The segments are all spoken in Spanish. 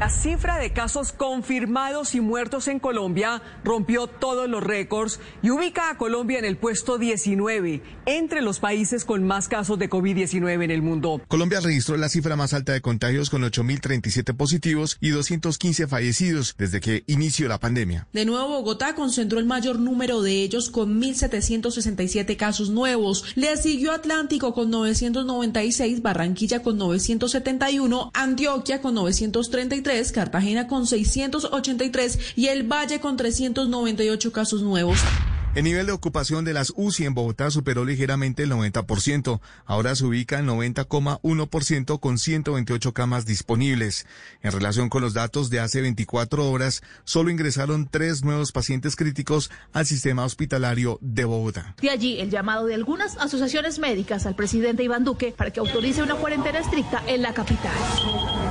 La cifra de casos confirmados y muertos en Colombia rompió todos los récords y ubica a Colombia en el puesto 19 entre los países con más casos de COVID-19 en el mundo. Colombia registró la cifra más alta de contagios con 8.037 positivos y 215 fallecidos desde que inició la pandemia. De nuevo, Bogotá concentró el mayor número de ellos con 1.767 casos nuevos. Le siguió Atlántico con 996, Barranquilla con 971, Antioquia con 933. Cartagena con 683 y el Valle con 398 casos nuevos. El nivel de ocupación de las UCI en Bogotá superó ligeramente el 90%. Ahora se ubica en 90,1% con 128 camas disponibles. En relación con los datos de hace 24 horas, solo ingresaron tres nuevos pacientes críticos al sistema hospitalario de Bogotá. De allí el llamado de algunas asociaciones médicas al presidente Iván Duque para que autorice una cuarentena estricta en la capital.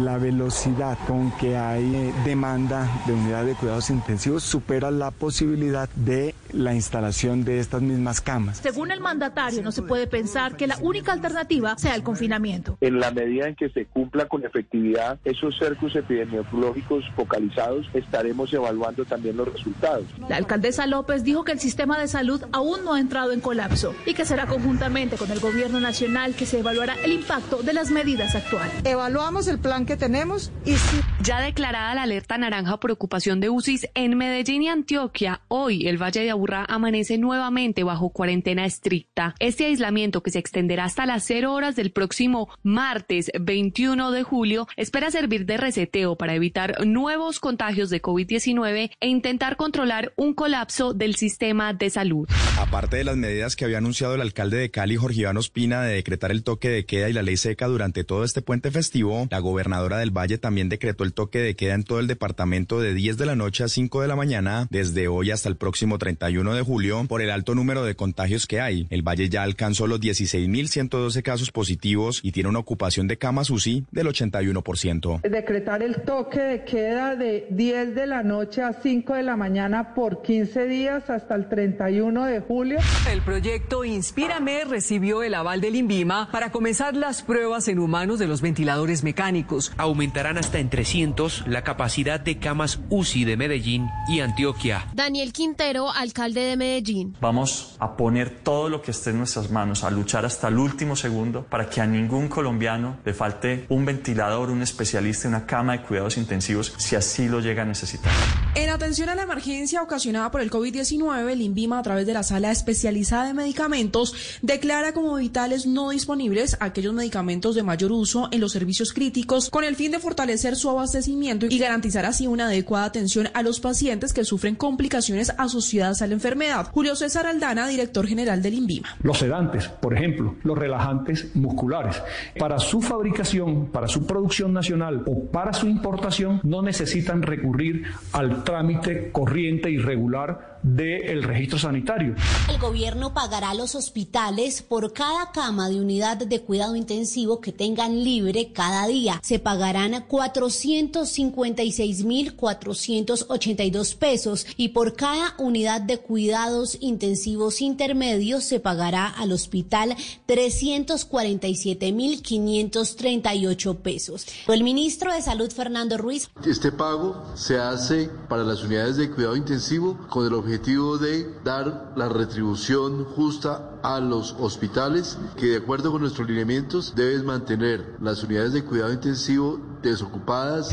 La velocidad con que hay demanda de unidades de cuidados intensivos supera la posibilidad de la instalación de estas mismas camas. Según el mandatario, no se puede pensar que la única alternativa sea el confinamiento. En la medida en que se cumpla con efectividad esos cercos epidemiológicos focalizados, estaremos evaluando también los resultados. La alcaldesa López dijo que el sistema de salud aún no ha entrado en colapso y que será conjuntamente con el gobierno nacional que se evaluará el impacto de las medidas actuales. Evaluamos el plan que tenemos y si... Ya declarada la alerta naranja por ocupación de UCIs en Medellín y Antioquia, hoy el Valle de Aburrá amanece nuevamente bajo cuarentena estricta. Este aislamiento, que se extenderá hasta las 0 horas del próximo martes 21 de julio, espera servir de reseteo para evitar nuevos contagios de COVID-19 e intentar controlar un colapso del sistema de salud. Aparte de las medidas que había anunciado el alcalde de Cali, Jorge Iván Ospina, de decretar el toque de queda y la ley seca durante todo este puente festivo, la gobernadora del Valle también decretó el toque de queda en todo el departamento de 10 de la noche a 5 de la mañana, desde hoy hasta el próximo 31 de julio, por el alto número de contagios que hay. El Valle ya alcanzó los 16.112 casos positivos y tiene una ocupación de camas UCI del 81%. Decretar el toque de queda de 10 de la noche a 5 de la mañana por 15 días hasta el 31 de julio. El proyecto Inspírame recibió el aval del INVIMA para comenzar las pruebas en humanos de los ventiladores mecánicos. Aumentarán hasta en 300 la capacidad de camas UCI de Medellín y Antioquia. Daniel Quintero, alcalde de Medellín. Vamos a poner todo lo que esté en nuestras manos, a luchar hasta el último segundo para que a ningún colombiano le falte un ventilador, un especialista, una cama de cuidados intensivos, si así lo llega a necesitar. En atención a la emergencia ocasionada por el COVID-19, el INVIMA, a través de la Sala Especializada de Medicamentos, declara como vitales no disponibles aquellos medicamentos de mayor uso en los servicios críticos con el fin de fortalecer su abastecimiento y garantizar así una adecuada atención a los pacientes que sufren complicaciones asociadas a la enfermedad. Julio César Aldana, director general del INVIMA. Los sedantes, por ejemplo, los relajantes musculares. Para su fabricación, para su producción nacional o para su importación, no necesitan recurrir al trámite corriente y regular del registro sanitario. El gobierno pagará a los hospitales por cada cama de unidad de cuidado intensivo que tengan libre cada día. Se pagarán 456.482 pesos y por cada unidad de cuidados intensivos intermedios se pagará al hospital 347.538 pesos. El ministro de Salud, Fernando Ruiz. Este pago se hace para las unidades de cuidado intensivo con el objetivo de dar la retribución justa a los hospitales que de acuerdo con nuestros lineamientos deben mantener las unidades de cuidado intensivo desocupadas.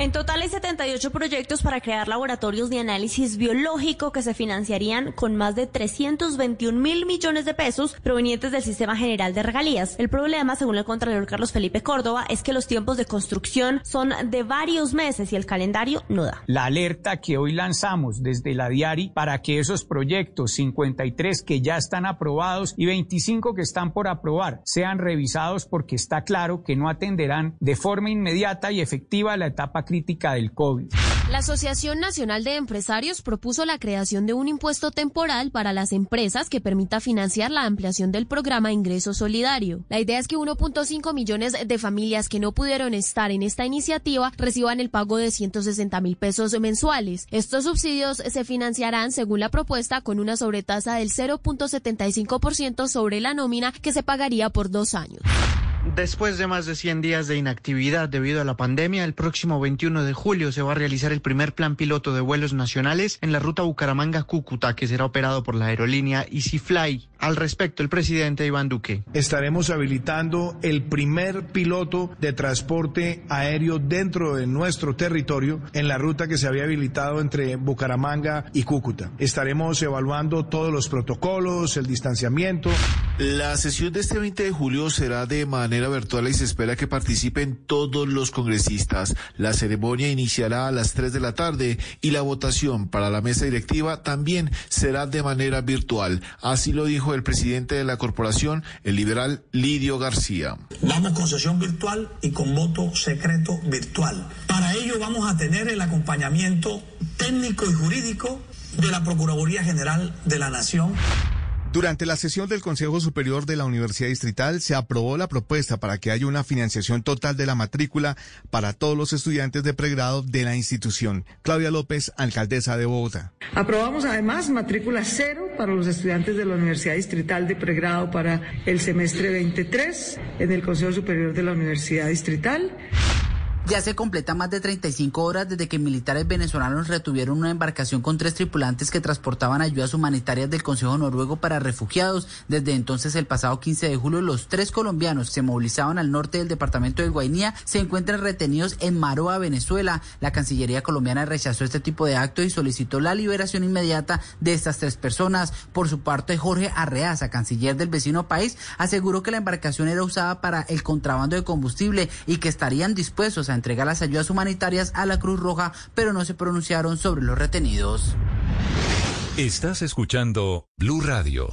En total hay 78 proyectos para crear laboratorios de análisis biológico que se financiarían con más de 321 mil millones de pesos provenientes del Sistema General de Regalías. El problema, según el Contralor Carlos Felipe Córdoba, es que los tiempos de construcción son de varios meses y el calendario no da. La alerta que hoy lanzamos desde la Diari para que esos proyectos 53 que ya están aprobados y 25 que están por aprobar sean revisados porque está claro que no atenderán de forma inmediata y efectiva la etapa crítica del COVID. La Asociación Nacional de Empresarios propuso la creación de un impuesto temporal para las empresas que permita financiar la ampliación del programa Ingreso Solidario. La idea es que 1.5 millones de familias que no pudieron estar en esta iniciativa reciban el pago de 160 mil pesos mensuales. Estos subsidios se financiarán, según la propuesta, con una sobretasa del 0.75% sobre la nómina que se pagaría por dos años. Después de más de 100 días de inactividad debido a la pandemia, el próximo 21 de julio se va a realizar el primer plan piloto de vuelos nacionales en la ruta Bucaramanga-Cúcuta, que será operado por la aerolínea EasyFly. Al respecto, el presidente Iván Duque. Estaremos habilitando el primer piloto de transporte aéreo dentro de nuestro territorio en la ruta que se había habilitado entre Bucaramanga y Cúcuta. Estaremos evaluando todos los protocolos, el distanciamiento. La sesión de este 20 de julio será de manera virtual y se espera que participen todos los congresistas. La ceremonia iniciará a las 3 de la tarde y la votación para la mesa directiva también será de manera virtual. Así lo dijo el presidente de la corporación, el liberal Lidio García. Vamos con sesión virtual y con voto secreto virtual. Para ello vamos a tener el acompañamiento técnico y jurídico de la Procuraduría General de la Nación. Durante la sesión del Consejo Superior de la Universidad Distrital se aprobó la propuesta para que haya una financiación total de la matrícula para todos los estudiantes de pregrado de la institución. Claudia López, alcaldesa de Bogotá. Aprobamos además matrícula cero para los estudiantes de la Universidad Distrital de pregrado para el semestre 23 en el Consejo Superior de la Universidad Distrital. Ya se completa más de 35 horas desde que militares venezolanos retuvieron una embarcación con tres tripulantes que transportaban ayudas humanitarias del Consejo Noruego para refugiados. Desde entonces, el pasado 15 de julio, los tres colombianos que se movilizaban al norte del departamento de Guainía se encuentran retenidos en Maroa, Venezuela. La Cancillería colombiana rechazó este tipo de acto y solicitó la liberación inmediata de estas tres personas. Por su parte, Jorge Arreaza, canciller del vecino país, aseguró que la embarcación era usada para el contrabando de combustible y que estarían dispuestos a entregar las ayudas humanitarias a la Cruz Roja, pero no se pronunciaron sobre los retenidos. Estás escuchando Blue Radio.